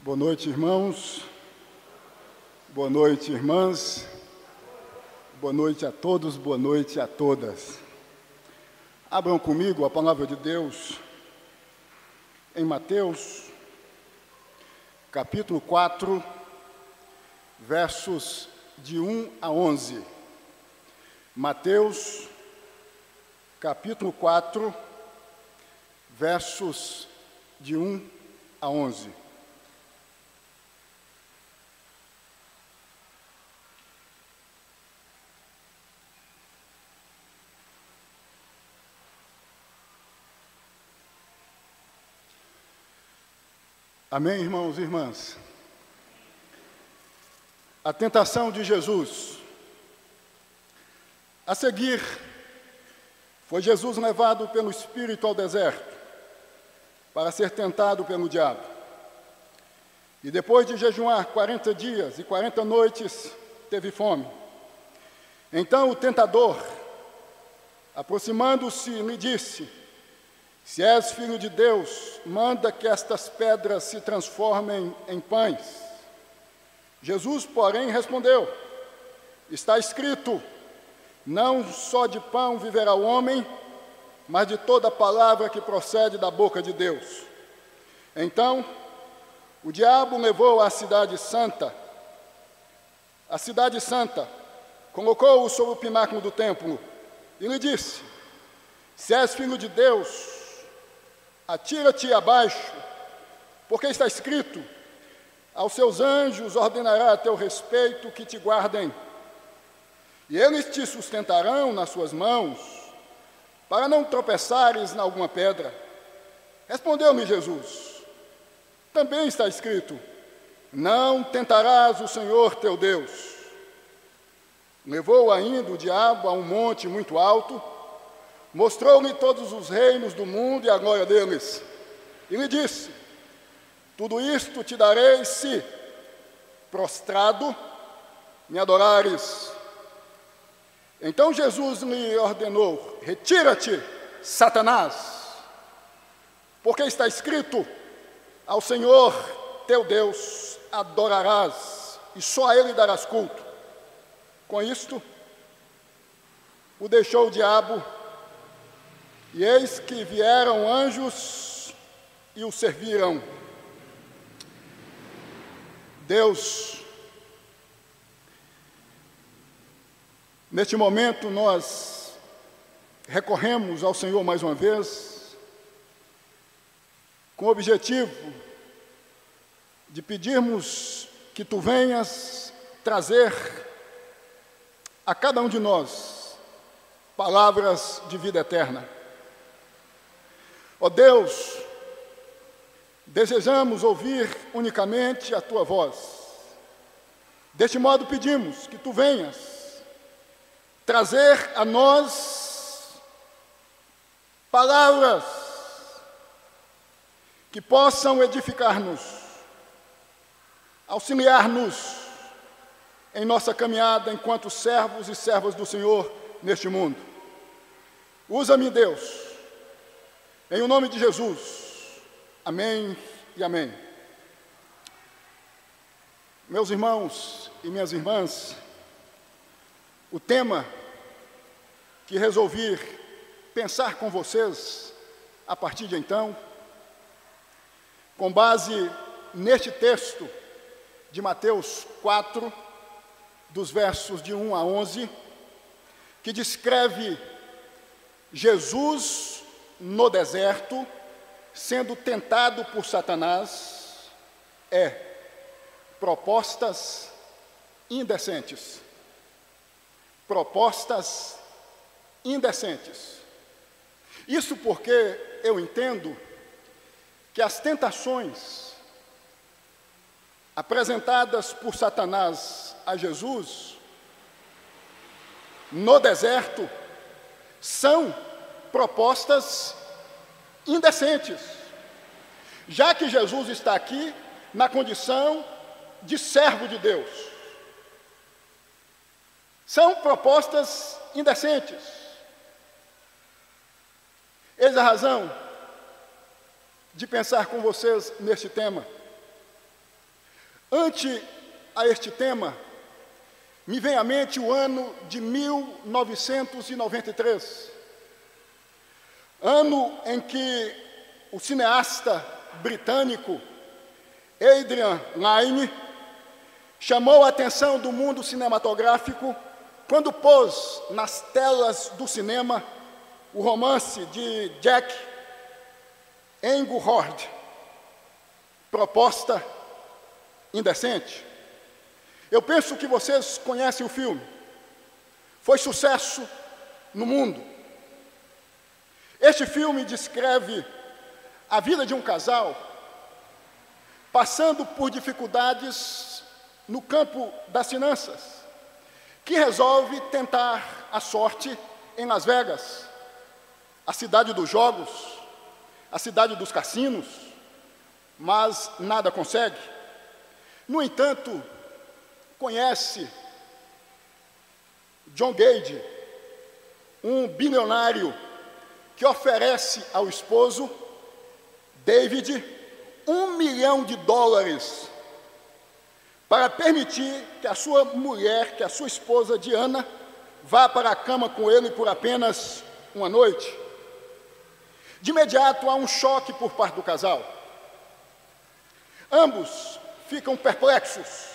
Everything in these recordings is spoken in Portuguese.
Boa noite, irmãos. Boa noite, irmãs. Boa noite a todos, boa noite a todas. Abram comigo a palavra de Deus em Mateus, capítulo 4, versos de 1 a 11. Mateus, capítulo 4, versos de 1 a 11. Amém, irmãos e irmãs? A tentação de Jesus. A seguir, foi Jesus levado pelo Espírito ao deserto para ser tentado pelo diabo. E depois de jejuar 40 dias e 40 noites, teve fome. Então o tentador, aproximando-se, lhe disse: se és filho de Deus, manda que estas pedras se transformem em pães. Jesus, porém, respondeu: Está escrito: Não só de pão viverá o homem, mas de toda palavra que procede da boca de Deus. Então, o diabo levou à cidade santa, a cidade santa, colocou-o sobre o pináculo do templo e lhe disse: Se és filho de Deus, Atira-te abaixo, porque está escrito: aos seus anjos ordenará a teu respeito que te guardem, e eles te sustentarão nas suas mãos, para não tropeçares em alguma pedra. Respondeu-me Jesus: Também está escrito: Não tentarás o Senhor teu Deus. Levou ainda o diabo a um monte muito alto, Mostrou-lhe todos os reinos do mundo e a glória deles. E lhe disse: Tudo isto te darei se, prostrado, me adorares. Então Jesus lhe ordenou: Retira-te, Satanás, porque está escrito: Ao Senhor teu Deus adorarás, e só a Ele darás culto. Com isto, o deixou o diabo e eis que vieram anjos e o serviram. Deus, neste momento nós recorremos ao Senhor mais uma vez, com o objetivo de pedirmos que tu venhas trazer a cada um de nós palavras de vida eterna. Ó oh Deus, desejamos ouvir unicamente a tua voz. Deste modo pedimos que tu venhas trazer a nós palavras que possam edificar-nos, auxiliar-nos em nossa caminhada enquanto servos e servas do Senhor neste mundo. Usa-me, Deus em o nome de Jesus. Amém e amém. Meus irmãos e minhas irmãs, o tema que resolvi pensar com vocês a partir de então, com base neste texto de Mateus 4, dos versos de 1 a 11, que descreve Jesus no deserto, sendo tentado por Satanás, é propostas indecentes. Propostas indecentes. Isso porque eu entendo que as tentações apresentadas por Satanás a Jesus no deserto são propostas indecentes, já que Jesus está aqui na condição de servo de Deus. São propostas indecentes. Eis a razão de pensar com vocês neste tema. Ante a este tema, me vem à mente o ano de 1993, ano em que o cineasta britânico Adrian Lyne chamou a atenção do mundo cinematográfico quando pôs nas telas do cinema o romance de Jack Engelhard, proposta indecente. Eu penso que vocês conhecem o filme. Foi sucesso no mundo. Este filme descreve a vida de um casal passando por dificuldades no campo das finanças, que resolve tentar a sorte em Las Vegas, a cidade dos jogos, a cidade dos cassinos, mas nada consegue. No entanto, conhece John Gage, um bilionário que oferece ao esposo, David, um milhão de dólares para permitir que a sua mulher, que a sua esposa Diana, vá para a cama com ele por apenas uma noite. De imediato há um choque por parte do casal. Ambos ficam perplexos.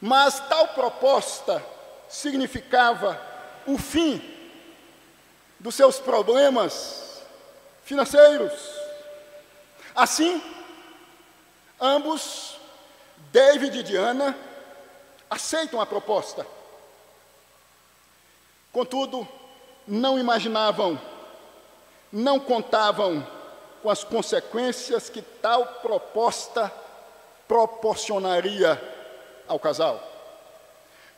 Mas tal proposta significava o fim dos seus problemas financeiros. Assim, ambos, David e Diana, aceitam a proposta. Contudo, não imaginavam, não contavam com as consequências que tal proposta proporcionaria ao casal.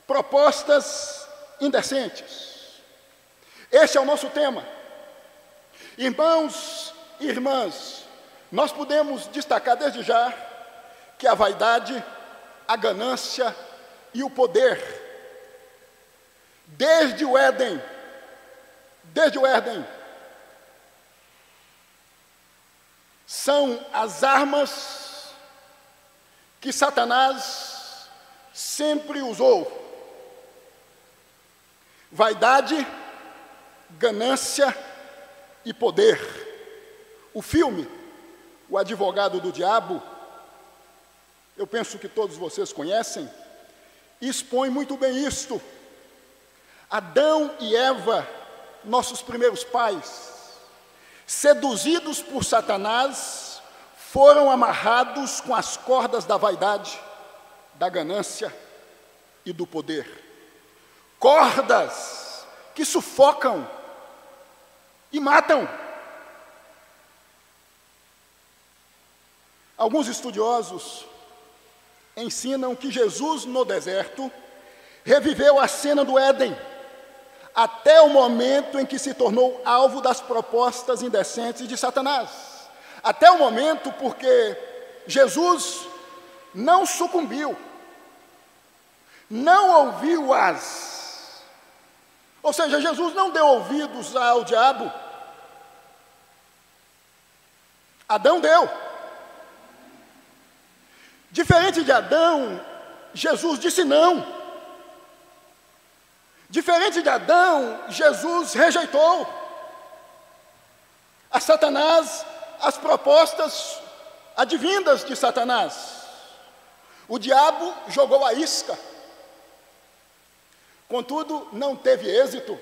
Propostas indecentes. Este é o nosso tema. Irmãos e irmãs, nós podemos destacar desde já que a vaidade, a ganância e o poder, desde o Éden, desde o Éden, são as armas que Satanás sempre usou. Vaidade, ganância e poder. O filme, O Advogado do Diabo, eu penso que todos vocês conhecem, expõe muito bem isto. Adão e Eva, nossos primeiros pais, seduzidos por Satanás, foram amarrados com as cordas da vaidade, da ganância e do poder. Cordas que sufocam e matam. Alguns estudiosos ensinam que Jesus no deserto reviveu a cena do Éden até o momento em que se tornou alvo das propostas indecentes de Satanás. Até o momento porque Jesus não sucumbiu, não ouviu-as. Ou seja, Jesus não deu ouvidos ao diabo. Adão deu. Diferente de Adão, Jesus disse não. Diferente de Adão, Jesus rejeitou a Satanás as propostas advindas de Satanás. O diabo jogou a isca, contudo, não teve êxito.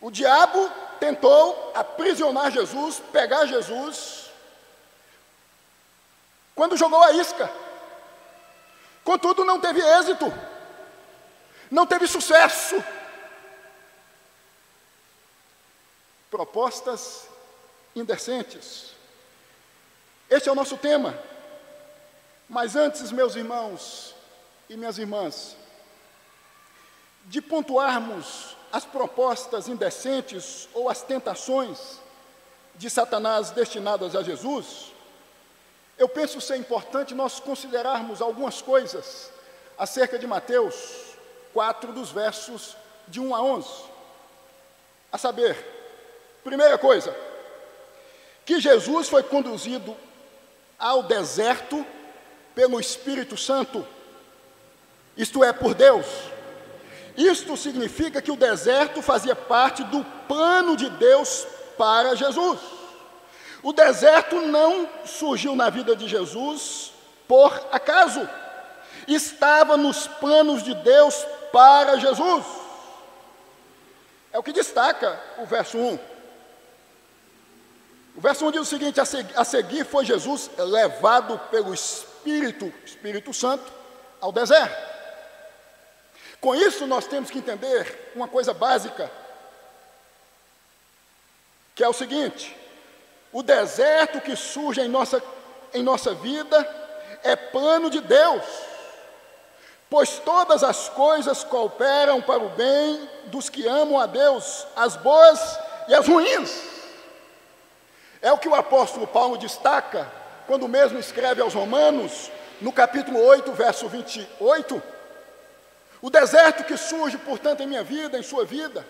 O diabo tentou aprisionar Jesus, pegar Jesus, quando jogou a isca, contudo, não teve êxito não teve sucesso. Propostas indecentes. Este é o nosso tema. Mas antes, meus irmãos e minhas irmãs, de pontuarmos as propostas indecentes ou as tentações de Satanás destinadas a Jesus, eu penso ser importante nós considerarmos algumas coisas acerca de Mateus 4, dos versos de 1 a 11. A saber, primeira coisa, que Jesus foi conduzido ao deserto pelo Espírito Santo, isto é, por Deus. Isto significa que o deserto fazia parte do plano de Deus para Jesus. O deserto não surgiu na vida de Jesus por acaso, estava nos planos de Deus para Jesus. É o que destaca o verso 1. O verso 1 diz o seguinte: a seguir foi Jesus levado pelo Espírito, Espírito Santo, ao deserto. Com isso, nós temos que entender uma coisa básica, que é o seguinte: o deserto que surge em nossa, em nossa vida é plano de Deus, pois todas as coisas cooperam para o bem dos que amam a Deus, as boas e as ruins. É o que o apóstolo Paulo destaca quando mesmo escreve aos Romanos, no capítulo 8, verso 28 o deserto que surge, portanto, em minha vida, em sua vida,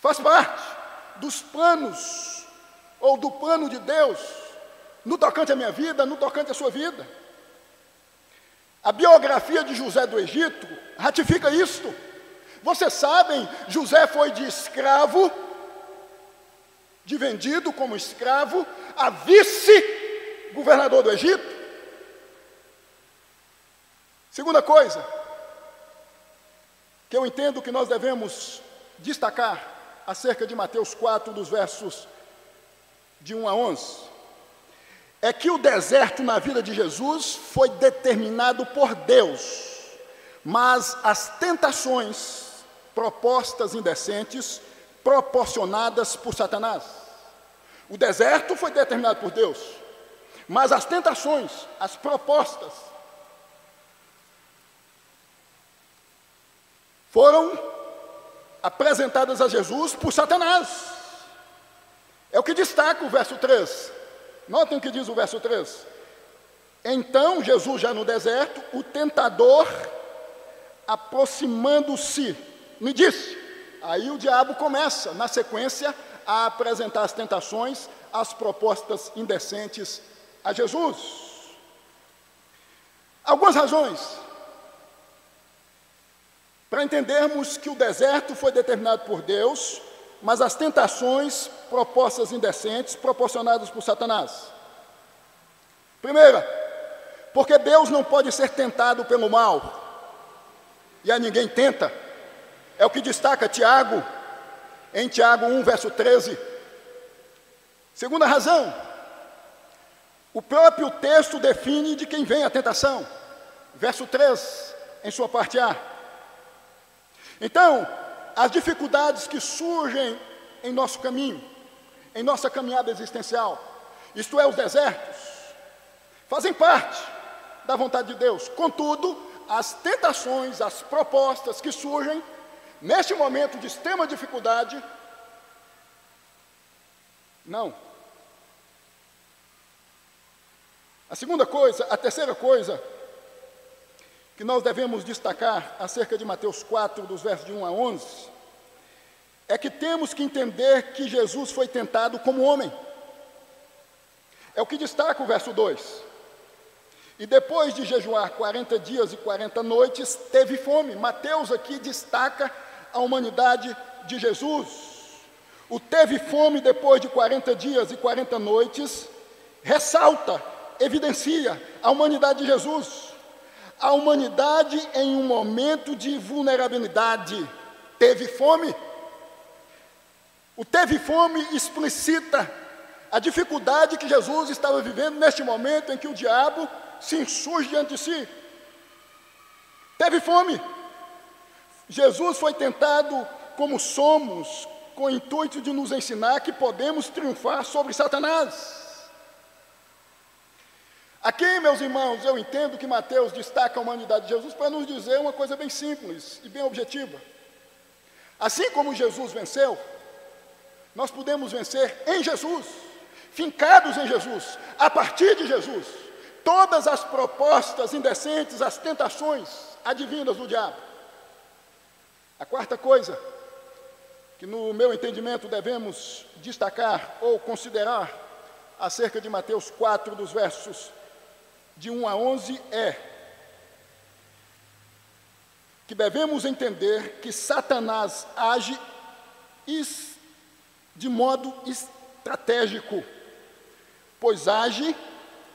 faz parte dos planos, ou do plano de Deus, no tocante à minha vida, no tocante à sua vida. A biografia de José do Egito ratifica isto. Vocês sabem, José foi de escravo, de vendido como escravo, a vice-governador do Egito. Segunda coisa, que eu entendo que nós devemos destacar acerca de Mateus 4, dos versos de 1 a 11, é que o deserto na vida de Jesus foi determinado por Deus, mas as tentações propostas indecentes, proporcionadas por Satanás. O deserto foi determinado por Deus, mas as tentações, as propostas, foram apresentadas a Jesus por Satanás. É o que destaca o verso 3. Notem o que diz o verso 3. Então, Jesus já no deserto, o tentador, aproximando-se, me disse. Aí o diabo começa, na sequência, a apresentar as tentações, as propostas indecentes a Jesus. Algumas razões para entendermos que o deserto foi determinado por Deus, mas as tentações propostas indecentes proporcionadas por Satanás. Primeira, porque Deus não pode ser tentado pelo mal, e a ninguém tenta. É o que destaca Tiago, em Tiago 1, verso 13. Segunda razão, o próprio texto define de quem vem a tentação. Verso 3, em sua parte A. Então, as dificuldades que surgem em nosso caminho, em nossa caminhada existencial, isto é, os desertos, fazem parte da vontade de Deus. Contudo, as tentações, as propostas que surgem neste momento de extrema dificuldade, não. A segunda coisa, a terceira coisa que nós devemos destacar acerca de Mateus 4, dos versos de 1 a 11, é que temos que entender que Jesus foi tentado como homem. É o que destaca o verso 2. E depois de jejuar 40 dias e 40 noites, teve fome. Mateus aqui destaca a humanidade de Jesus. O teve fome depois de 40 dias e 40 noites ressalta, evidencia a humanidade de Jesus a humanidade em um momento de vulnerabilidade teve fome. O teve fome explicita a dificuldade que Jesus estava vivendo neste momento em que o diabo se insurge diante de si. Teve fome. Jesus foi tentado como somos, com o intuito de nos ensinar que podemos triunfar sobre Satanás. Aqui, meus irmãos, eu entendo que Mateus destaca a humanidade de Jesus para nos dizer uma coisa bem simples e bem objetiva. Assim como Jesus venceu, nós podemos vencer em Jesus, fincados em Jesus, a partir de Jesus, todas as propostas indecentes, as tentações advindas do diabo. A quarta coisa que, no meu entendimento, devemos destacar ou considerar acerca de Mateus 4, dos versos de 1 a 11 é que devemos entender que Satanás age de modo estratégico, pois age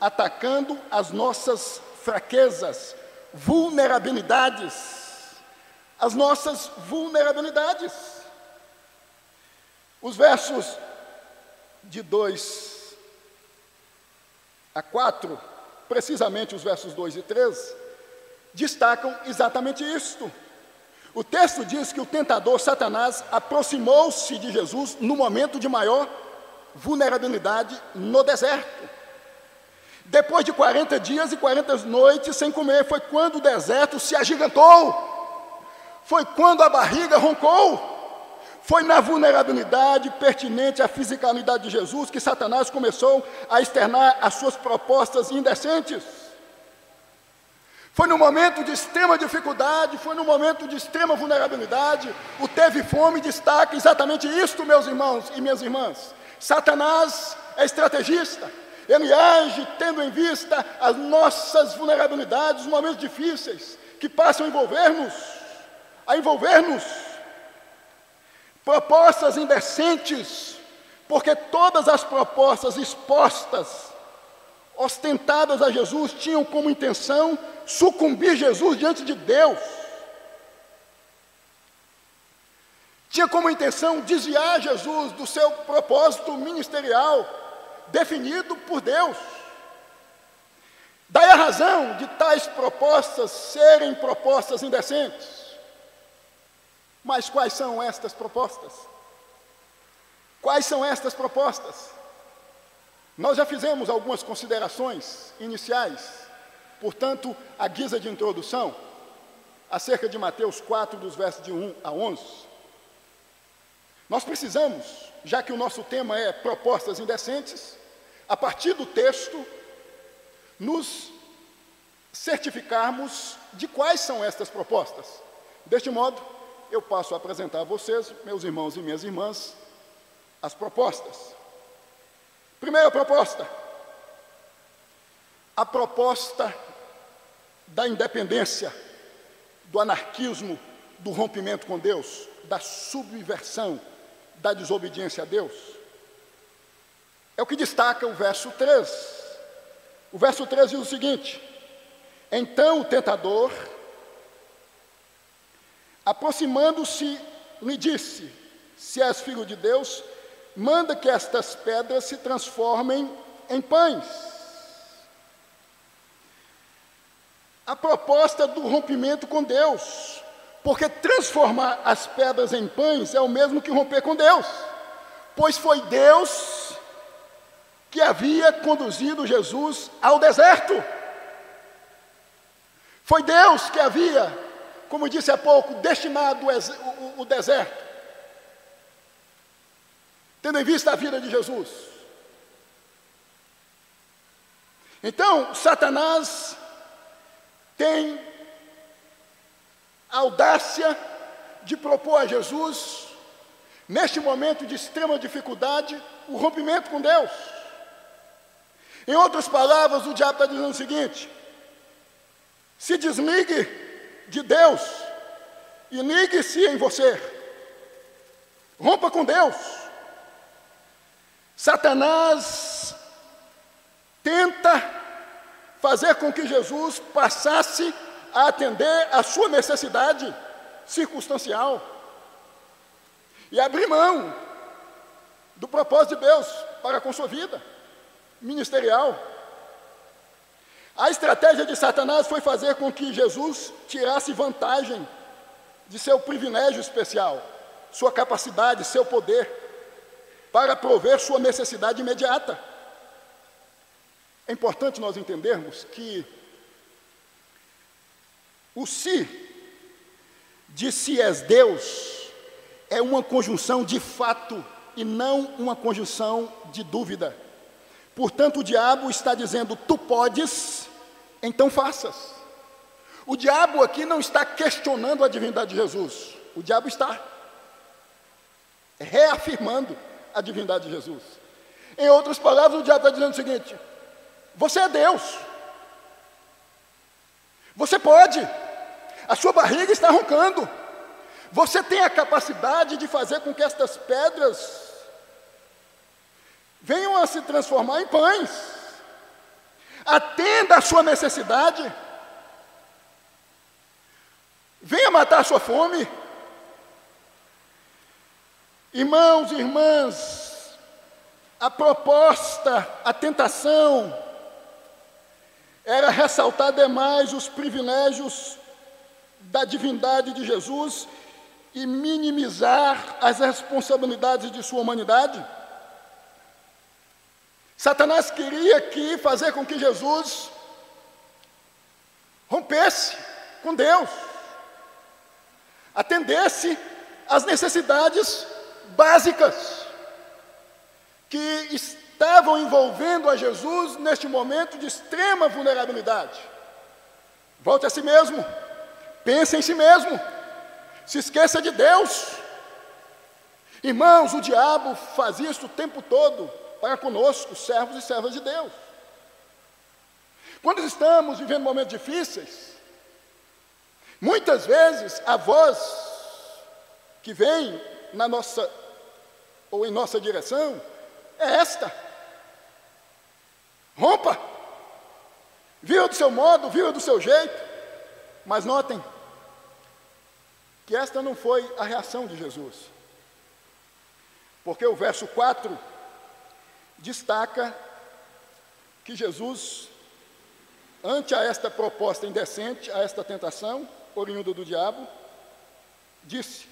atacando as nossas fraquezas, vulnerabilidades, as nossas vulnerabilidades. Os versos de 2 a 4, precisamente os versos 2 e 3, destacam exatamente isto. O texto diz que o tentador Satanás aproximou-se de Jesus no momento de maior vulnerabilidade no deserto. Depois de 40 dias e 40 noites sem comer, foi quando o deserto se agigantou. Foi quando a barriga roncou. Foi na vulnerabilidade pertinente à fisicalidade de Jesus que Satanás começou a externar as suas propostas indecentes. Foi no momento de extrema dificuldade, foi no momento de extrema vulnerabilidade, o teve fome destaca exatamente isto, meus irmãos e minhas irmãs. Satanás é estrategista, ele age tendo em vista as nossas vulnerabilidades, os momentos difíceis que passam a envolver-nos, a envolver-nos propostas indecentes, porque todas as propostas expostas, ostentadas a Jesus, tinham como intenção sucumbir Jesus diante de Deus. Tinha como intenção desviar Jesus do seu propósito ministerial definido por Deus. Daí a razão de tais propostas serem propostas indecentes. Mas quais são estas propostas? Quais são estas propostas? Nós já fizemos algumas considerações iniciais, portanto, a guisa de introdução, acerca de Mateus 4, dos versos de 1 a 11. Nós precisamos, já que o nosso tema é propostas indecentes, a partir do texto, nos certificarmos de quais são estas propostas. Deste modo, eu passo a apresentar a vocês, meus irmãos e minhas irmãs, as propostas. Primeira proposta: a proposta da independência, do anarquismo, do rompimento com Deus, da subversão, da desobediência a Deus. É o que destaca o verso 3. O verso 3 diz o seguinte: Então o tentador Aproximando-se, lhe disse: Se és filho de Deus, manda que estas pedras se transformem em pães. A proposta do rompimento com Deus, porque transformar as pedras em pães é o mesmo que romper com Deus, pois foi Deus que havia conduzido Jesus ao deserto. Foi Deus que havia como disse há pouco, destinado o, deserto, tendo em vista a vida de Jesus. Então, Satanás tem a audácia de propor a Jesus, neste momento de extrema dificuldade, o rompimento com Deus. Em outras palavras, o diabo está dizendo o seguinte: se desligue de Deus e ligue-se em você. Rompa com Deus. Satanás tenta fazer com que Jesus passasse a atender a sua necessidade circunstancial e abrir mão do propósito de Deus para com sua vida ministerial. A estratégia de Satanás foi fazer com que Jesus tirasse vantagem de seu privilégio especial, sua capacidade, seu poder, para prover sua necessidade imediata. É importante nós entendermos que o se de se és Deus é uma conjunção de fato e não uma conjunção de dúvida. Portanto, o diabo está dizendo: tu podes, então faças. O diabo aqui não está questionando a divindade de Jesus, o diabo está reafirmando a divindade de Jesus. Em outras palavras, o diabo está dizendo o seguinte: você é Deus, Você pode, a sua barriga está roncando. Você tem a capacidade de fazer com que estas pedras venham a se transformar em pães. Atenda a sua necessidade. Venha matar a sua fome. Irmãos e irmãs, a proposta, a tentação, era ressaltar demais os privilégios da divindade de Jesus e minimizar as responsabilidades de sua humanidade. Satanás queria aqui fazer com que Jesus rompesse com Deus, atendesse às necessidades básicas que estavam envolvendo a Jesus neste momento de extrema vulnerabilidade. Volte a si mesmo, pense em si mesmo, se esqueça de Deus. Irmãos, o diabo faz isso o tempo todo para conosco, servos e servas de Deus. Quando estamos vivendo momentos difíceis, muitas vezes a voz que vem na nossa ou em nossa direção é esta: rompa, viva do seu modo, viva do seu jeito, mas notem que esta não foi a reação de Jesus, porque o verso 4 destaca que Jesus, ante a esta proposta indecente, a esta tentação, oriunda do diabo, disse,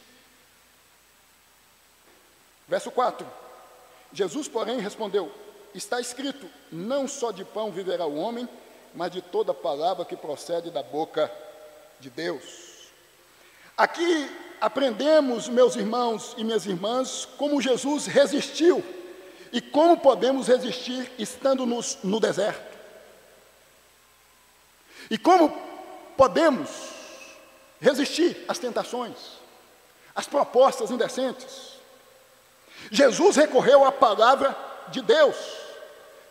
verso 4: Jesus, porém, respondeu: Está escrito: Não só de pão viverá o homem, mas de toda palavra que procede da boca de Deus. Aqui aprendemos, meus irmãos e minhas irmãs, como Jesus resistiu e como podemos resistir estando nos, no deserto? E como podemos resistir às tentações, às propostas indecentes? Jesus recorreu à palavra de Deus,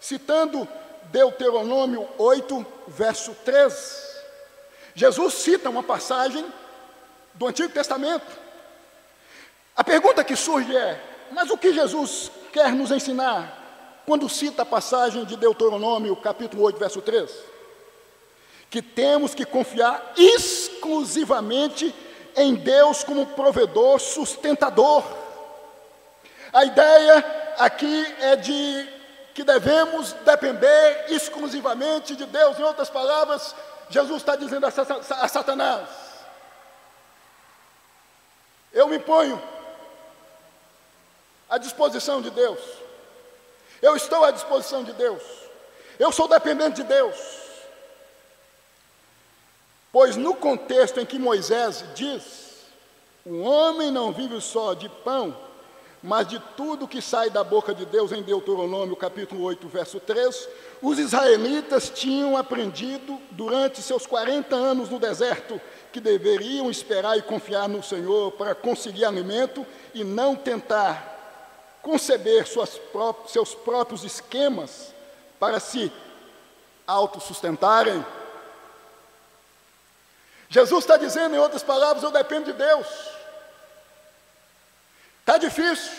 citando Deuteronômio 8, verso 3. Jesus cita uma passagem do Antigo Testamento. A pergunta que surge é: mas o que Jesus quer nos ensinar quando cita a passagem de Deuteronômio, capítulo 8, verso 3? Que temos que confiar exclusivamente em Deus como provedor, sustentador. A ideia aqui é de que devemos depender exclusivamente de Deus. Em outras palavras, Jesus está dizendo a Satanás: Eu me ponho à disposição de Deus. Eu estou à disposição de Deus. Eu sou dependente de Deus. Pois no contexto em que Moisés diz: o homem não vive só de pão, mas de tudo que sai da boca de Deus, em Deuteronômio capítulo 8, verso 3, os israelitas tinham aprendido durante seus 40 anos no deserto que deveriam esperar e confiar no Senhor para conseguir alimento e não tentar conceber seus próprios esquemas para se autossustentarem. Jesus está dizendo, em outras palavras, eu dependo de Deus. Está difícil,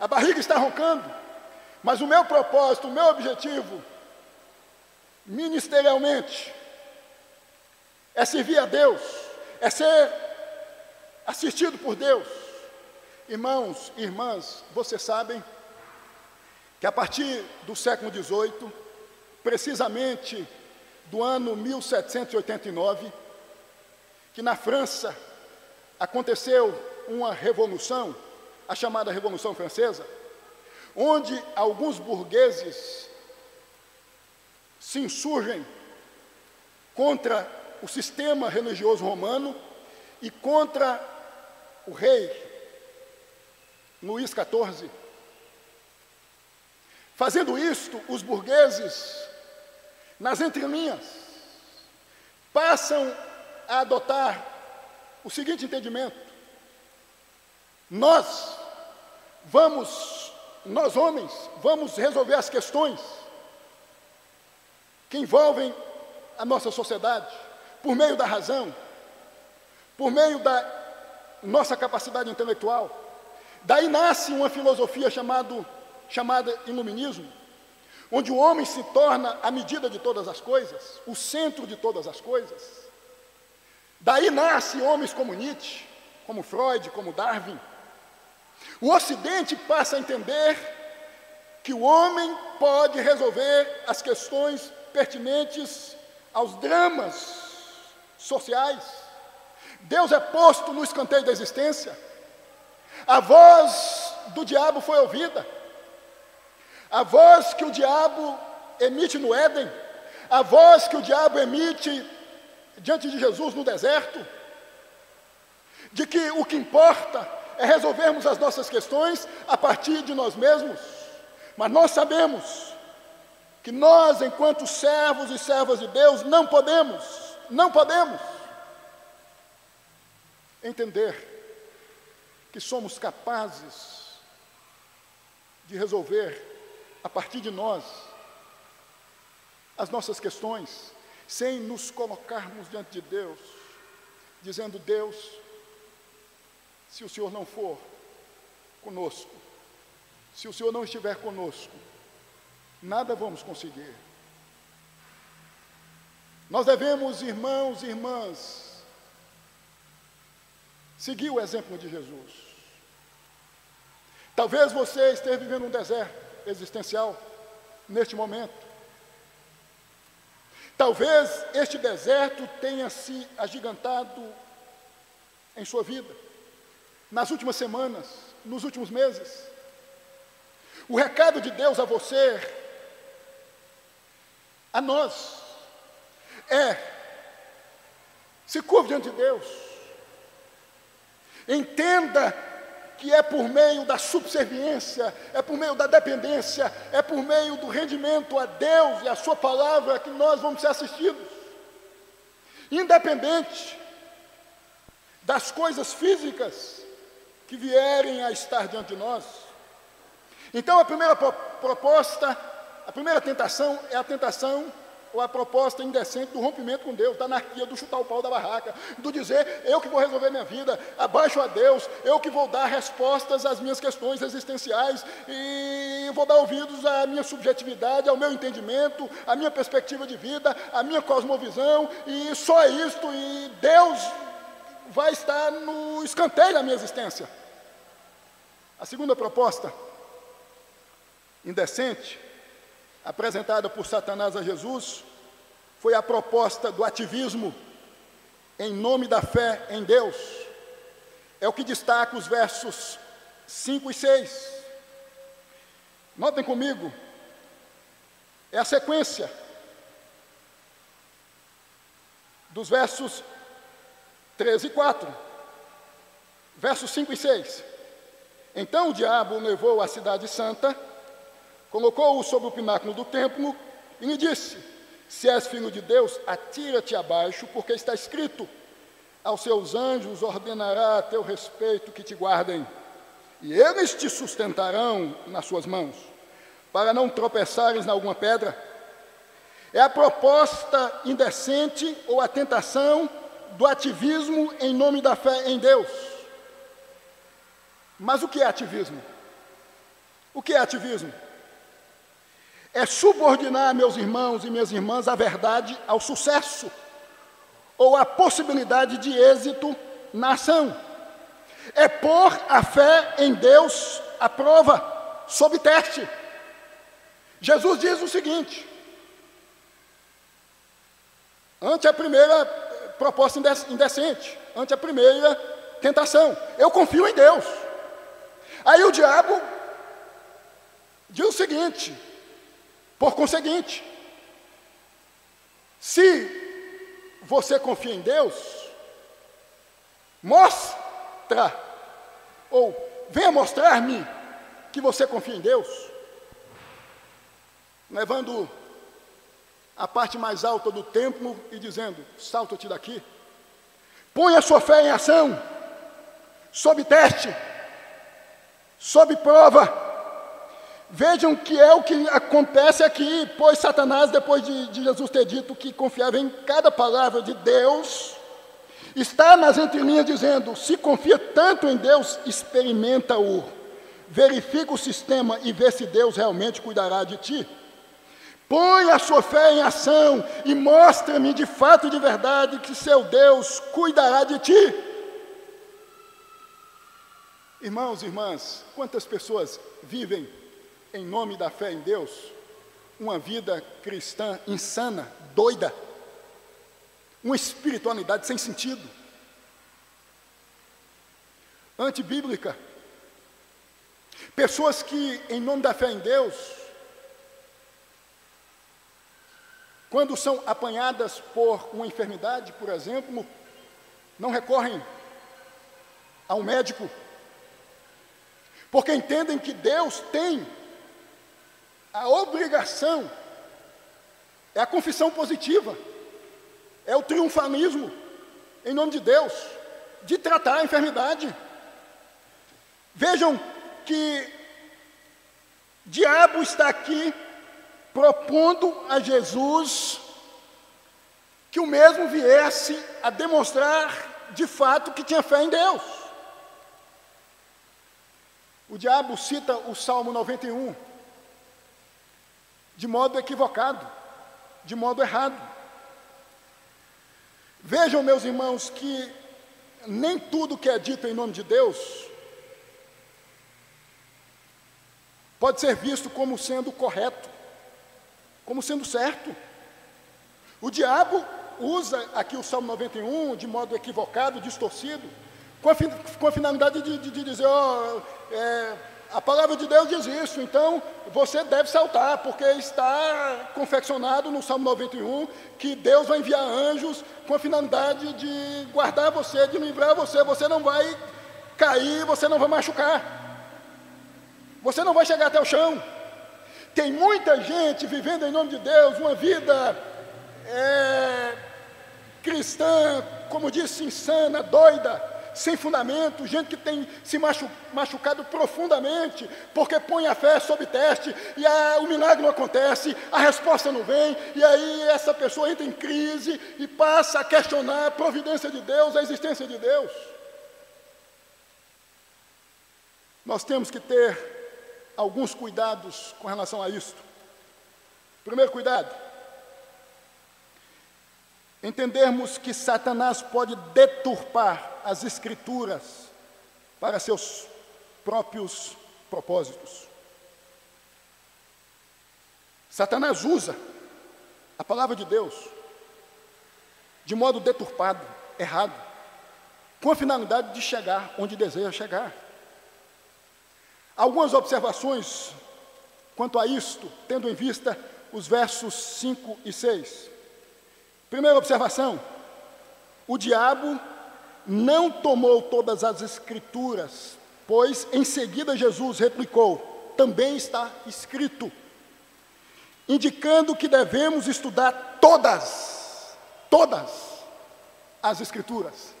a barriga está roncando, mas o meu propósito, o meu objetivo, ministerialmente, é servir a Deus, é ser assistido por Deus. Irmãos irmãs, vocês sabem que a partir do século XVIII, precisamente do ano 1789, que na França aconteceu uma revolução, a chamada Revolução Francesa, onde alguns burgueses se insurgem contra o sistema religioso romano e contra o rei Luís XIV. Fazendo isto, os burgueses, nas entrelinhas, passam a adotar o seguinte entendimento: nós vamos, nós homens, vamos resolver as questões que envolvem a nossa sociedade. por meio da razão, por meio da nossa capacidade intelectual. Daí nasce uma filosofia chamado, chamada iluminismo, onde o homem se torna a medida de todas as coisas, o centro de todas as coisas. Daí nasce homens como Nietzsche, como Freud, como Darwin. O Ocidente passa a entender que o homem pode resolver as questões pertinentes aos dramas sociais. Deus é posto no escanteio da existência. A voz do diabo foi ouvida. A voz que o diabo emite no Éden, a voz que o diabo emite diante de Jesus no deserto, de que o que importa é resolvermos as nossas questões a partir de nós mesmos. Mas nós sabemos que nós, enquanto servos e servas de Deus, não podemos, não podemos entender que somos capazes de resolver a partir de nós as nossas questões, sem nos colocarmos diante de Deus, dizendo: Deus, se o Senhor não for conosco, se o Senhor não estiver conosco, nada vamos conseguir. Nós devemos, irmãos e irmãs, seguir o exemplo de Jesus. Talvez você esteja vivendo um deserto existencial neste momento. Talvez este deserto tenha se agigantado em sua vida, nas últimas semanas, nos últimos meses. O recado de Deus a você, a nós, é: se curve diante de Deus, entenda que é por meio da subserviência, é por meio da dependência, é por meio do rendimento a Deus e a Sua palavra que nós vamos ser assistidos. Independente das coisas físicas que vierem a estar diante de nós, então, a primeira proposta, a primeira tentação é a tentação a proposta indecente do rompimento com Deus, da anarquia, do chutar o pau da barraca, do dizer, eu que vou resolver minha vida, abaixo a Deus, eu que vou dar respostas às minhas questões existenciais e vou dar ouvidos à minha subjetividade, ao meu entendimento, à minha perspectiva de vida, à minha cosmovisão, e só isto, e Deus vai estar no escanteio da minha existência. A segunda proposta indecente, apresentada por Satanás a Jesus, foi a proposta do ativismo em nome da fé em Deus. É o que destaca os versos 5 e 6. Notem comigo, é a sequência dos versos 13 e 4. Versos 5 e 6. Então o diabo levou à cidade santa colocou-o sobre o pináculo do templo e lhe disse: Se és filho de Deus, atira-te abaixo, porque está escrito: Aos seus anjos ordenará a teu respeito que te guardem, e eles te sustentarão nas suas mãos, para não tropeçares em alguma pedra. É a proposta indecente ou a tentação do ativismo em nome da fé em Deus. Mas o que é ativismo? O que é ativismo? É subordinar meus irmãos e minhas irmãs à verdade, ao sucesso, ou à possibilidade de êxito na ação. É pôr a fé em Deus à prova, sob teste. Jesus diz o seguinte: ante a primeira proposta indecente, ante a primeira tentação, eu confio em Deus. Aí o diabo diz o seguinte: por conseguinte, se você confia em Deus, mostra, ou venha mostrar-me que você confia em Deus, levando a parte mais alta do templo e dizendo: salta-te daqui, põe a sua fé em ação, sob teste, sob prova, Vejam que é o que acontece aqui, pois Satanás, depois de, de, Jesus ter dito que confiava em cada palavra de Deus, está nas entrelinhas dizendo: se confia tanto em Deus, experimenta-o, verifica o sistema e vê se Deus realmente cuidará de ti. Põe a sua fé em ação e mostra-me de fato e de verdade que seu Deus cuidará de ti. Irmãos e irmãs, quantas pessoas vivem em nome da fé em Deus uma vida cristã insana, doida, uma espiritualidade sem sentido, antibíblica. Pessoas que, em nome da fé em Deus, quando são apanhadas por uma enfermidade, por exemplo, não recorrem a um médico, porque entendem que Deus tem a obrigação, é a confissão positiva, é o triunfalismo, em nome de Deus, de tratar a enfermidade. Vejam que diabo está aqui propondo a Jesus que o mesmo viesse a demonstrar de fato que tinha fé em Deus. O diabo cita o Salmo 91 de modo equivocado, de modo errado. Vejam, meus irmãos, que nem tudo que é dito em nome de Deus pode ser visto como sendo correto, como sendo certo. O diabo usa aqui o Salmo 91 de modo equivocado, distorcido, com a, com a finalidade de, de, de dizer, ó, oh, é, a palavra de Deus diz isso, então você deve saltar, porque está confeccionado no Salmo 91 que Deus vai enviar anjos com a finalidade de guardar você, de livrar você. Você não vai cair, você não vai machucar, você não vai chegar até o chão. Tem muita gente vivendo em nome de Deus uma vida é, cristã, como disse, insana, doida sem fundamento, gente que tem se machu, machucado profundamente, porque põe a fé sob teste, e a, o milagre não acontece, a resposta não vem, e aí essa pessoa entra em crise e passa a questionar a providência de Deus, a existência de Deus. Nós temos que ter alguns cuidados com relação a isto. Primeiro cuidado, entendermos que Satanás pode deturpar as Escrituras para seus próprios propósitos. Satanás usa a palavra de Deus de modo deturpado, errado, com a finalidade de chegar onde deseja chegar. Algumas observações quanto a isto, tendo em vista os versos 5 e 6. Primeira observação: o diabo não tomou todas as escrituras, pois em seguida Jesus replicou: também está escrito, indicando que devemos estudar todas, todas as escrituras,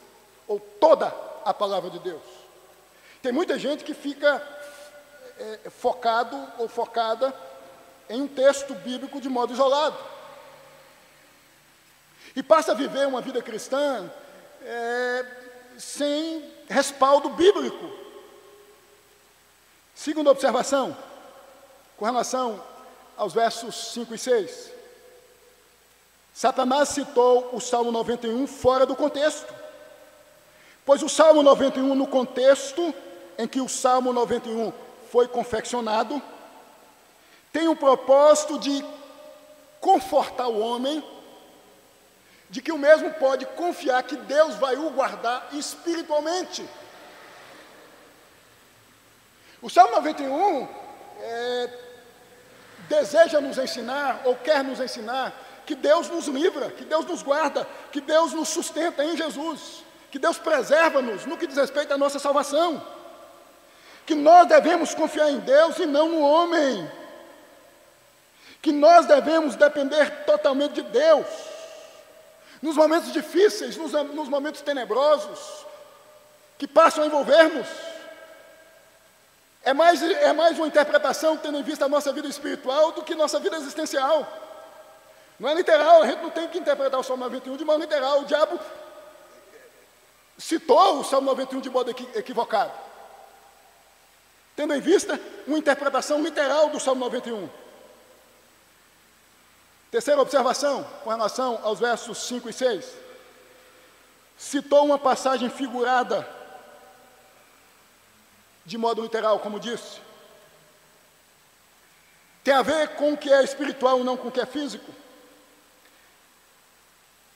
ou toda a palavra de Deus. Tem muita gente que fica é, focado ou focada em um texto bíblico de modo isolado. E passa a viver uma vida cristã é, sem respaldo bíblico. Segunda observação, com relação aos versos 5 e 6. Satanás citou o Salmo 91 fora do contexto. Pois o Salmo 91, no contexto em que o Salmo 91 foi confeccionado, tem o propósito de confortar o homem de que o mesmo pode confiar que Deus vai o guardar espiritualmente. O Salmo 91 é, deseja nos ensinar, ou quer nos ensinar, que Deus nos livra, que Deus nos guarda, que Deus nos sustenta em Jesus, que Deus preserva-nos no que diz respeito à nossa salvação, que nós devemos confiar em Deus e não no homem, que nós devemos depender totalmente de Deus nos momentos difíceis, nos, nos momentos tenebrosos, que passam a envolver-nos. É mais, é mais uma interpretação tendo em vista a nossa vida espiritual do que nossa vida existencial. Não é literal, a gente não tem que interpretar o Salmo 91 de modo literal. O diabo citou o Salmo 91 de modo equivocado, tendo em vista uma interpretação literal do Salmo 91. Terceira observação, com relação aos versos 5 e 6. Citou uma passagem figurada, de modo literal, como disse. Tem a ver com o que é espiritual e não com o que é físico.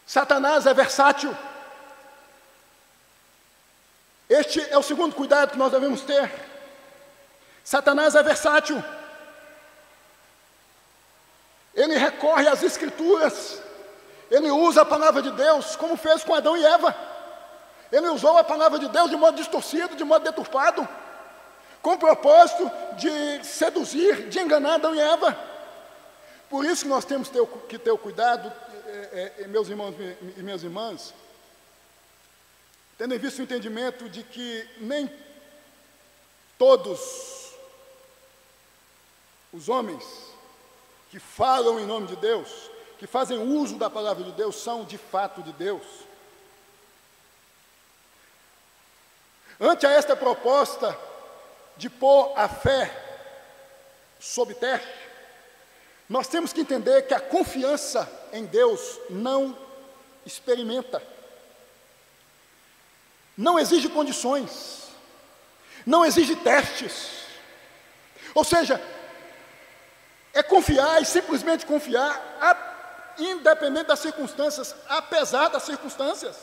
Satanás é versátil. Este é o segundo cuidado que nós devemos ter. Satanás é versátil. Ele recorre às Escrituras. Ele usa a palavra de Deus, como fez com Adão e Eva. Ele usou a palavra de Deus de modo distorcido, de modo deturpado, com o propósito de seduzir, de enganar Adão e Eva. Por isso nós temos que ter o cuidado, é, é, meus irmãos e minhas irmãs, tendo em vista o entendimento de que nem todos os homens que falam em nome de Deus, que fazem uso da palavra de Deus, são de fato de Deus. Ante a esta proposta de pôr a fé sob teste, nós temos que entender que a confiança em Deus não experimenta, não exige condições, não exige testes. Ou seja, é confiar e simplesmente confiar, independente das circunstâncias, apesar das circunstâncias.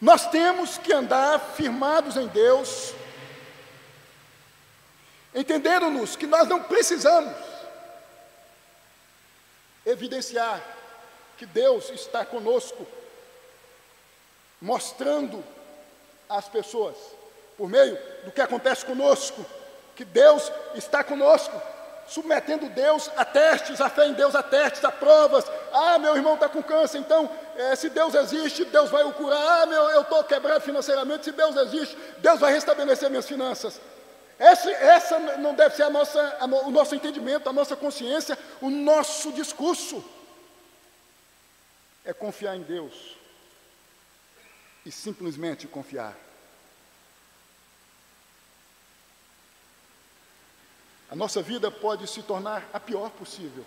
Nós temos que andar firmados em Deus, entendendo-nos que nós não precisamos evidenciar que Deus está conosco, mostrando às pessoas, por meio do que acontece conosco, que Deus está conosco, submetendo Deus a testes, a fé em Deus a testes, a provas. Ah, meu irmão está com câncer, então, é, se Deus existe, Deus vai o curar. Ah, meu, eu estou quebrado financeiramente, se Deus existe, Deus vai restabelecer minhas finanças. Essa, essa não deve ser a nossa, a, o nosso entendimento, a nossa consciência, o nosso discurso. É confiar em Deus e simplesmente confiar. A nossa vida pode se tornar a pior possível,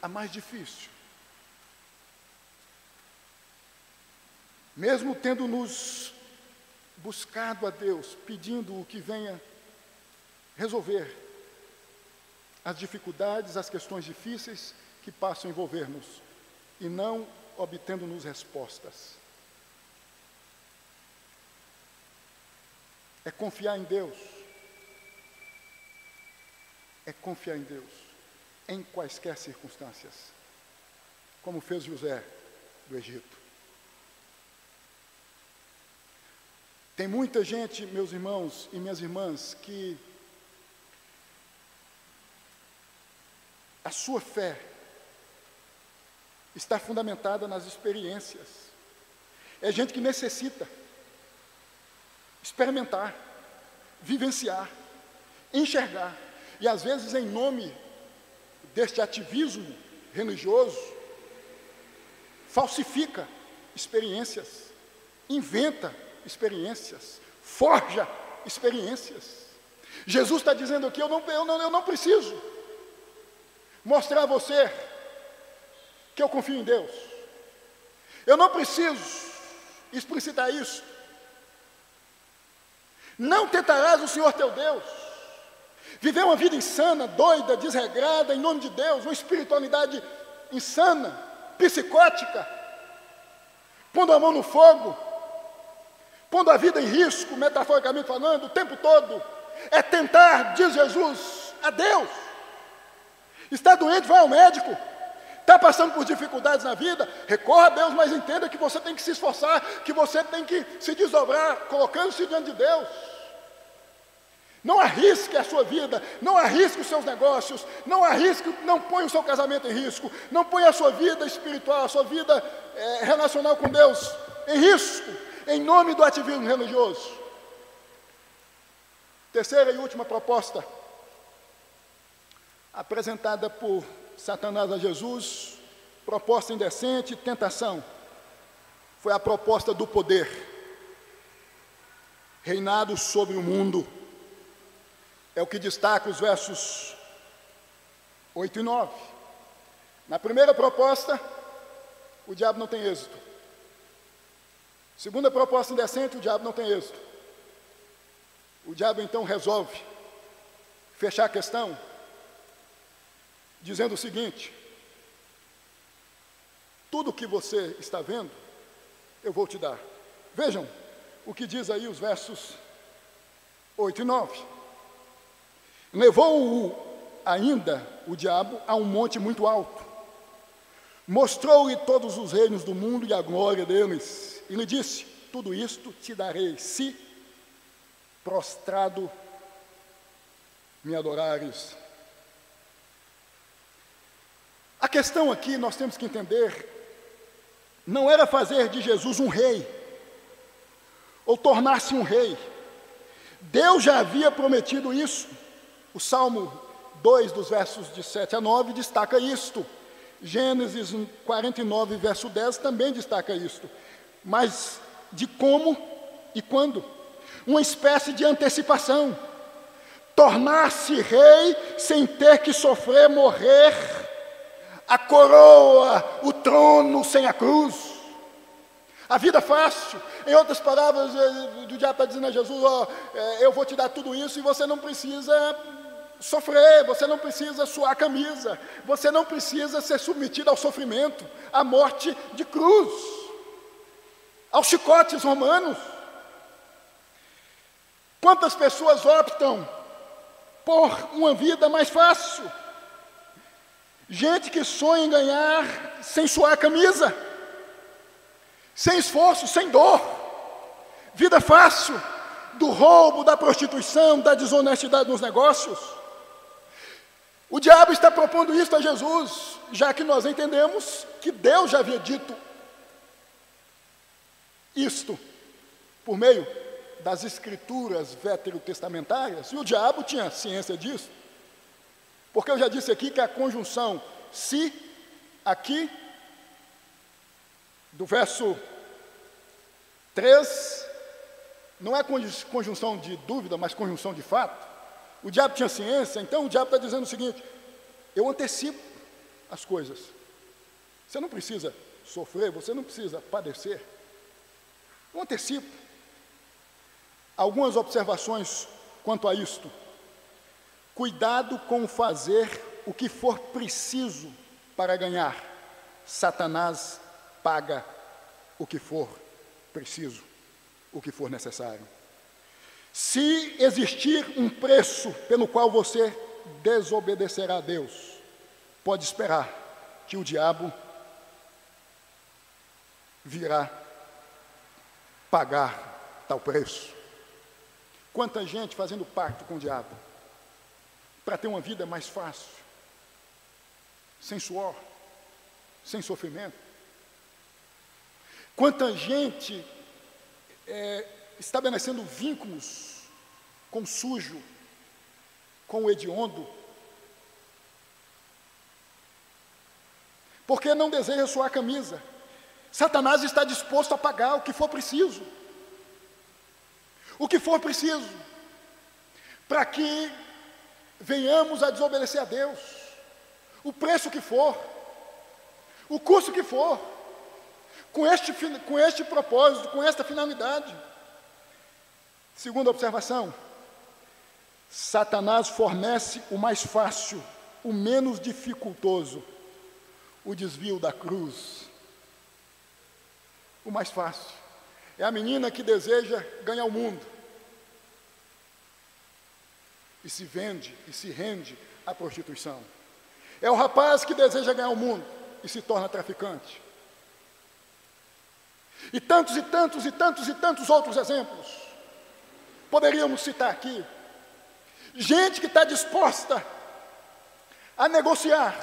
a mais difícil. Mesmo tendo nos buscado a Deus, pedindo o que venha resolver as dificuldades, as questões difíceis que passam a envolver-nos, e não obtendo-nos respostas. É confiar em Deus é confiar em Deus, em quaisquer circunstâncias, como fez José do Egito. Tem muita gente, meus irmãos e minhas irmãs, que a sua fé está fundamentada nas experiências. É gente que necessita experimentar, vivenciar, enxergar. E às vezes, em nome deste ativismo religioso, falsifica experiências, inventa experiências, forja experiências. Jesus está dizendo aqui: eu não, eu, não, eu não preciso mostrar a você que eu confio em Deus. Eu não preciso explicitar isso. Não tentarás o Senhor teu Deus. Viver uma vida insana, doida, desregrada, em nome de Deus, uma espiritualidade insana, psicótica, pondo a mão no fogo, pondo a vida em risco, metaforicamente falando, o tempo todo, é tentar, diz Jesus, a Deus. Está doente, vai ao médico. Está passando por dificuldades na vida, recorra a Deus, mas entenda que você tem que se esforçar, que você tem que se desdobrar, colocando-se diante de Deus. Não arrisque a sua vida, não arrisque os seus negócios, não arrisque, não ponha o seu casamento em risco, não ponha a sua vida espiritual, a sua vida é, relacional com Deus em risco, em nome do ativismo religioso. Terceira e última proposta, apresentada por Satanás a Jesus, proposta indecente, tentação, foi a proposta do poder, reinado sobre o mundo. É o que destaca os versos 8 e 9. Na primeira proposta, o diabo não tem êxito. Segunda proposta indecente, o diabo não tem êxito. O diabo então resolve fechar a questão dizendo o seguinte: tudo que você está vendo, eu vou te dar. Vejam o que diz aí os versos 8 e 9. Levou-o ainda o diabo a um monte muito alto, mostrou-lhe todos os reinos do mundo e a glória deles, e lhe disse: Tudo isto te darei, se prostrado me adorares. A questão aqui nós temos que entender, não era fazer de Jesus um rei, ou tornar-se um rei. Deus já havia prometido isso. O Salmo 2, dos versos de 7 a 9, destaca isto. Gênesis 49, verso 10, também destaca isto. Mas de como e quando? uma espécie de antecipação. Tornar-se rei sem ter que sofrer morrer, a coroa, o trono sem a cruz. A vida fácil, em outras palavras, eh, do diabo está dizendo a Jesus: ó, eh, eu vou te dar tudo isso e você não precisa sofrer, você não precisa suar a camisa, você não precisa ser submetido ao sofrimento, à morte de cruz, aos chicotes romanos. Quantas pessoas optam por uma vida mais fácil? Gente que sonha em ganhar sem suar a camisa, sem esforço, sem dor, vida fácil, do roubo, da prostituição, da desonestidade nos negócios. O diabo está propondo isso a Jesus, já que nós entendemos que Deus já havia dito isto por meio das escrituras veterotestamentárias, e o diabo tinha ciência disso. Porque eu já disse aqui que a conjunção se, aqui, do verso 3, não é conjunção de dúvida, mas conjunção de fato. O diabo tinha ciência, então o diabo está dizendo o seguinte: eu antecipo as coisas. Você não precisa sofrer, você não precisa padecer. Eu antecipo. Algumas observações quanto a isto. Cuidado com fazer o que for preciso para ganhar. Satanás paga o que for preciso, o que for necessário. Se existir um preço pelo qual você desobedecerá a Deus, pode esperar que o diabo virá pagar tal preço. Quanta gente fazendo pacto com o diabo para ter uma vida mais fácil, sem suor, sem sofrimento. Quanta gente é, estabelecendo vínculos com o sujo, com o hediondo, porque não deseja suar a camisa. Satanás está disposto a pagar o que for preciso o que for preciso, para que venhamos a desobedecer a Deus, o preço que for, o custo que for, com este, com este propósito, com esta finalidade. Segunda observação, Satanás fornece o mais fácil, o menos dificultoso, o desvio da cruz. O mais fácil. É a menina que deseja ganhar o mundo. E se vende e se rende à prostituição. É o rapaz que deseja ganhar o mundo e se torna traficante. E tantos e tantos e tantos e tantos outros exemplos. Poderíamos citar aqui. Gente que está disposta a negociar,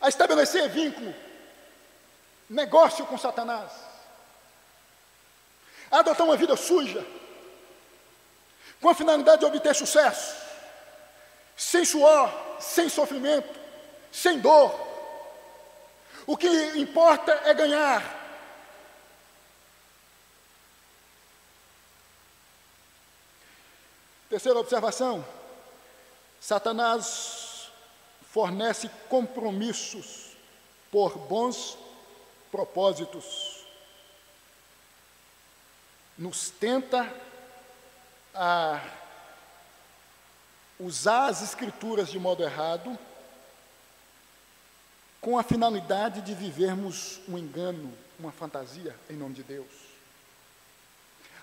a estabelecer vínculo negócio com Satanás, adotar uma vida suja, com a finalidade de obter sucesso, sem suor, sem sofrimento, sem dor. O que importa é ganhar. Terceira observação: Satanás fornece compromissos por bons propósitos. Nos tenta a usar as escrituras de modo errado, com a finalidade de vivermos um engano, uma fantasia em nome de Deus.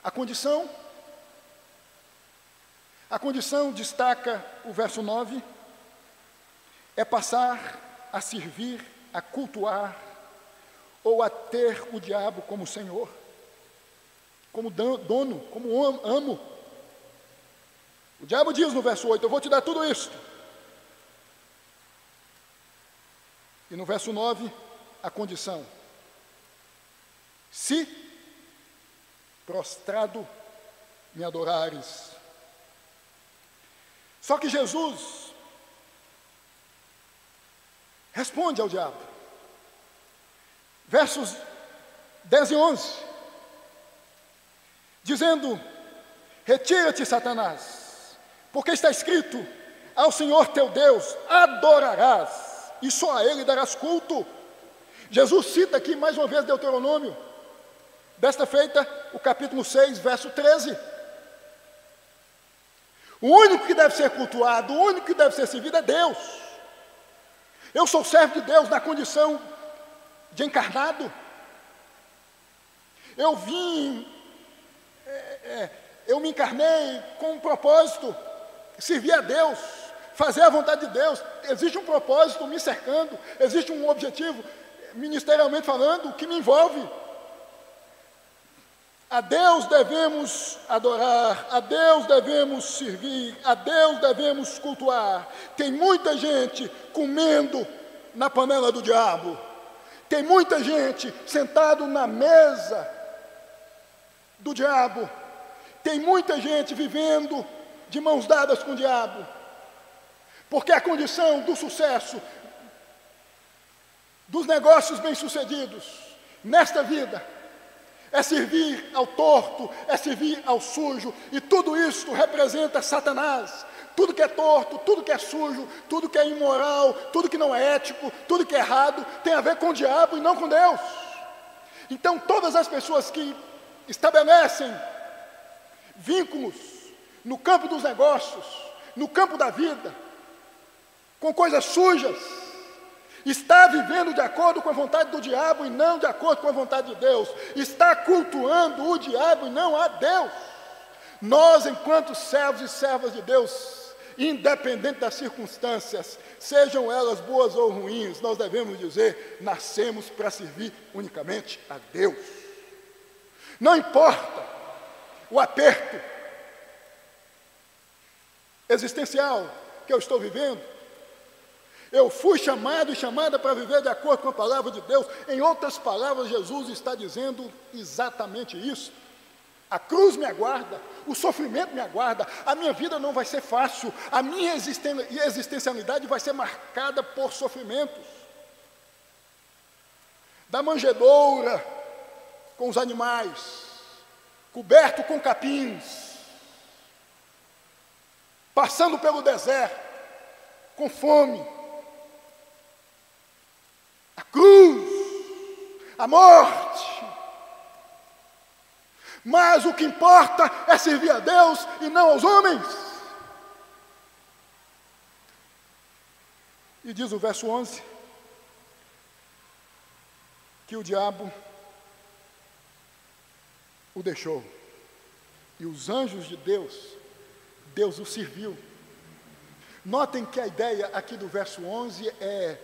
A condição, a condição destaca o verso 9, é passar a servir, a cultuar ou a ter o diabo como Senhor, como dono, como amo o diabo diz no verso 8: Eu vou te dar tudo isto. E no verso 9, a condição: Se prostrado me adorares. Só que Jesus responde ao diabo. Versos 10 e 11, dizendo: Retira-te, Satanás porque está escrito: Ao Senhor teu Deus adorarás, e só a Ele darás culto. Jesus cita aqui mais uma vez Deuteronômio, desta feita, o capítulo 6, verso 13. O único que deve ser cultuado, o único que deve ser servido é Deus. Eu sou servo de Deus na condição de encarnado. Eu vim, é, é, eu me encarnei com um propósito servir a Deus, fazer a vontade de Deus. Existe um propósito me cercando, existe um objetivo, ministerialmente falando, que me envolve. A Deus devemos adorar, a Deus devemos servir, a Deus devemos cultuar. Tem muita gente comendo na panela do diabo. Tem muita gente sentado na mesa do diabo. Tem muita gente vivendo de mãos dadas com o diabo. Porque a condição do sucesso, dos negócios bem-sucedidos nesta vida, é servir ao torto, é servir ao sujo, e tudo isso representa Satanás. Tudo que é torto, tudo que é sujo, tudo que é imoral, tudo que não é ético, tudo que é errado, tem a ver com o diabo e não com Deus. Então, todas as pessoas que estabelecem vínculos no campo dos negócios, no campo da vida, com coisas sujas, está vivendo de acordo com a vontade do diabo e não de acordo com a vontade de Deus, está cultuando o diabo e não a Deus. Nós, enquanto servos e servas de Deus, independente das circunstâncias, sejam elas boas ou ruins, nós devemos dizer: nascemos para servir unicamente a Deus. Não importa o aperto, existencial que eu estou vivendo. Eu fui chamado e chamada para viver de acordo com a palavra de Deus. Em outras palavras, Jesus está dizendo exatamente isso. A cruz me aguarda, o sofrimento me aguarda, a minha vida não vai ser fácil, a minha existencialidade vai ser marcada por sofrimentos. Da manjedoura com os animais, coberto com capins, passando pelo deserto, com fome. A cruz, a morte. Mas o que importa é servir a Deus e não aos homens. E diz o verso 11: que o diabo o deixou, e os anjos de Deus Deus o serviu. Notem que a ideia aqui do verso 11 é: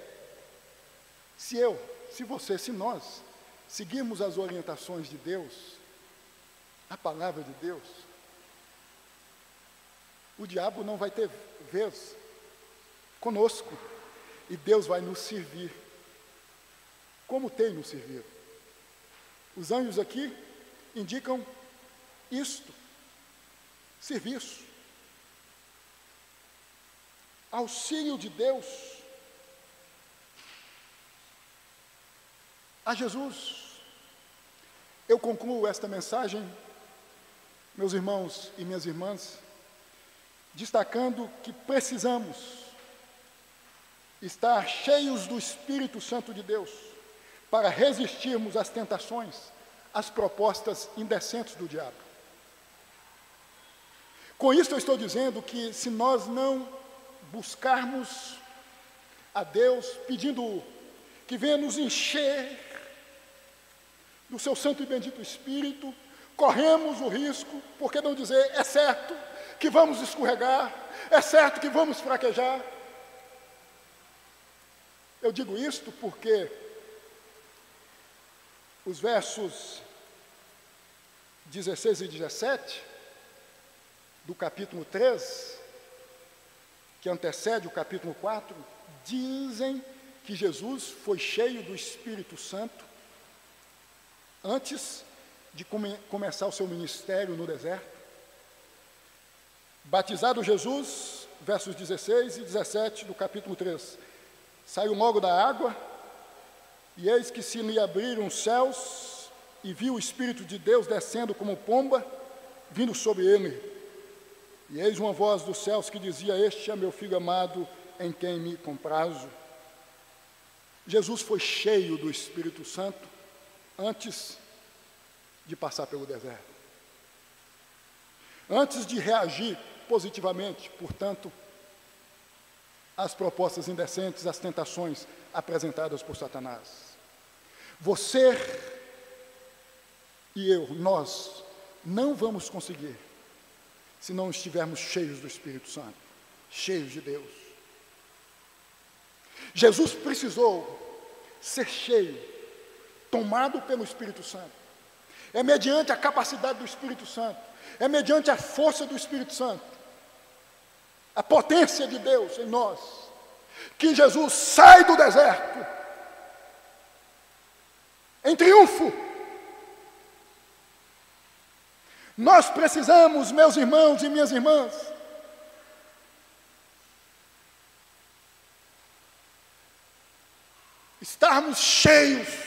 se eu, se você, se nós seguirmos as orientações de Deus, a palavra de Deus, o diabo não vai ter vez conosco e Deus vai nos servir, como tem nos servido. Os anjos aqui indicam isto. serviço. Auxílio de Deus a Jesus. Eu concluo esta mensagem, meus irmãos e minhas irmãs, destacando que precisamos estar cheios do Espírito Santo de Deus para resistirmos às tentações, às propostas indecentes do diabo. Com isso eu estou dizendo que se nós não buscarmos a Deus pedindo que venha nos encher do seu santo e bendito Espírito, corremos o risco, por que não dizer, é certo que vamos escorregar, é certo que vamos fraquejar. Eu digo isto porque os versos 16 e 17 do capítulo 3, que antecede o capítulo 4, dizem que Jesus foi cheio do Espírito Santo antes de come começar o seu ministério no deserto. Batizado Jesus, versos 16 e 17 do capítulo 3. Saiu logo da água, e eis que se lhe abriram os céus, e viu o Espírito de Deus descendo como pomba, vindo sobre ele. E eis uma voz dos céus que dizia: Este é meu filho amado, em quem me comprazo. Jesus foi cheio do Espírito Santo antes de passar pelo deserto. Antes de reagir positivamente, portanto, às propostas indecentes, às tentações apresentadas por Satanás. Você e eu, nós, não vamos conseguir se não estivermos cheios do Espírito Santo, cheios de Deus. Jesus precisou ser cheio, tomado pelo Espírito Santo. É mediante a capacidade do Espírito Santo, é mediante a força do Espírito Santo, a potência de Deus em nós, que Jesus sai do deserto. Em triunfo. Nós precisamos, meus irmãos e minhas irmãs, estarmos cheios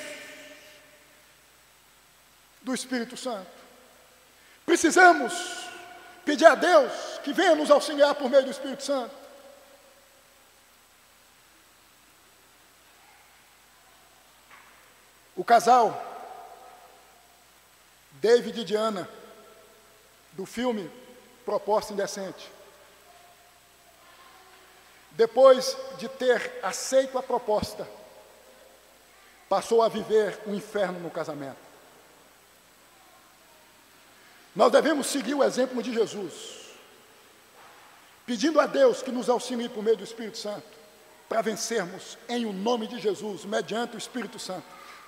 do Espírito Santo. Precisamos pedir a Deus que venha nos auxiliar por meio do Espírito Santo. O casal, David e Diana, do filme Proposta Indecente. Depois de ter aceito a proposta, passou a viver um inferno no casamento. Nós devemos seguir o exemplo de Jesus, pedindo a Deus que nos auxilie por meio do Espírito Santo, para vencermos em o nome de Jesus, mediante o Espírito Santo,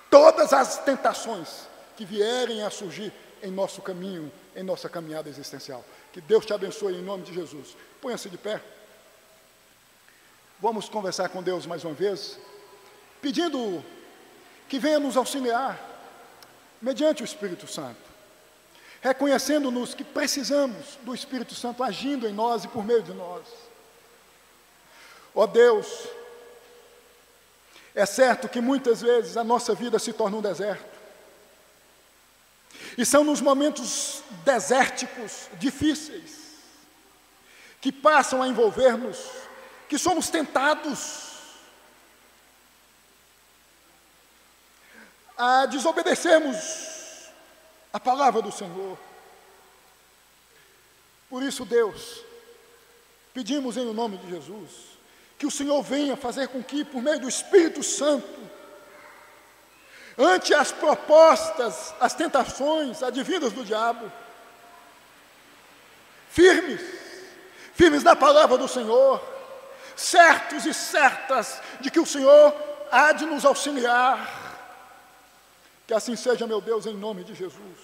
todas as tentações que vierem a surgir em nosso caminho, em nossa caminhada existencial. Que Deus te abençoe em nome de Jesus. Ponha-se de pé. Vamos conversar com Deus mais uma vez, pedindo que venha nos auxiliar, mediante o Espírito Santo, reconhecendo-nos que precisamos do Espírito Santo agindo em nós e por meio de nós. Ó oh Deus, é certo que muitas vezes a nossa vida se torna um deserto. E são nos momentos desérticos, difíceis, que passam a envolver-nos, que somos tentados a desobedecermos a palavra do Senhor. Por isso, Deus, pedimos em nome de Jesus, que o Senhor venha fazer com que, por meio do Espírito Santo, ante as propostas, as tentações advindas do diabo, firmes, firmes na palavra do Senhor, certos e certas de que o Senhor há de nos auxiliar. Que assim seja, meu Deus, em nome de Jesus.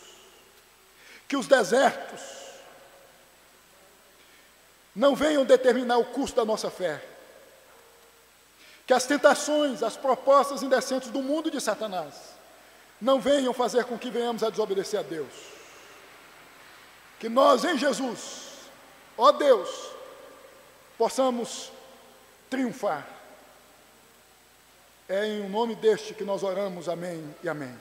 Que os desertos não venham determinar o custo da nossa fé que as tentações, as propostas indecentes do mundo de Satanás não venham fazer com que venhamos a desobedecer a Deus. Que nós, em Jesus, Ó Deus, possamos triunfar. É em nome deste que nós oramos, amém e amém.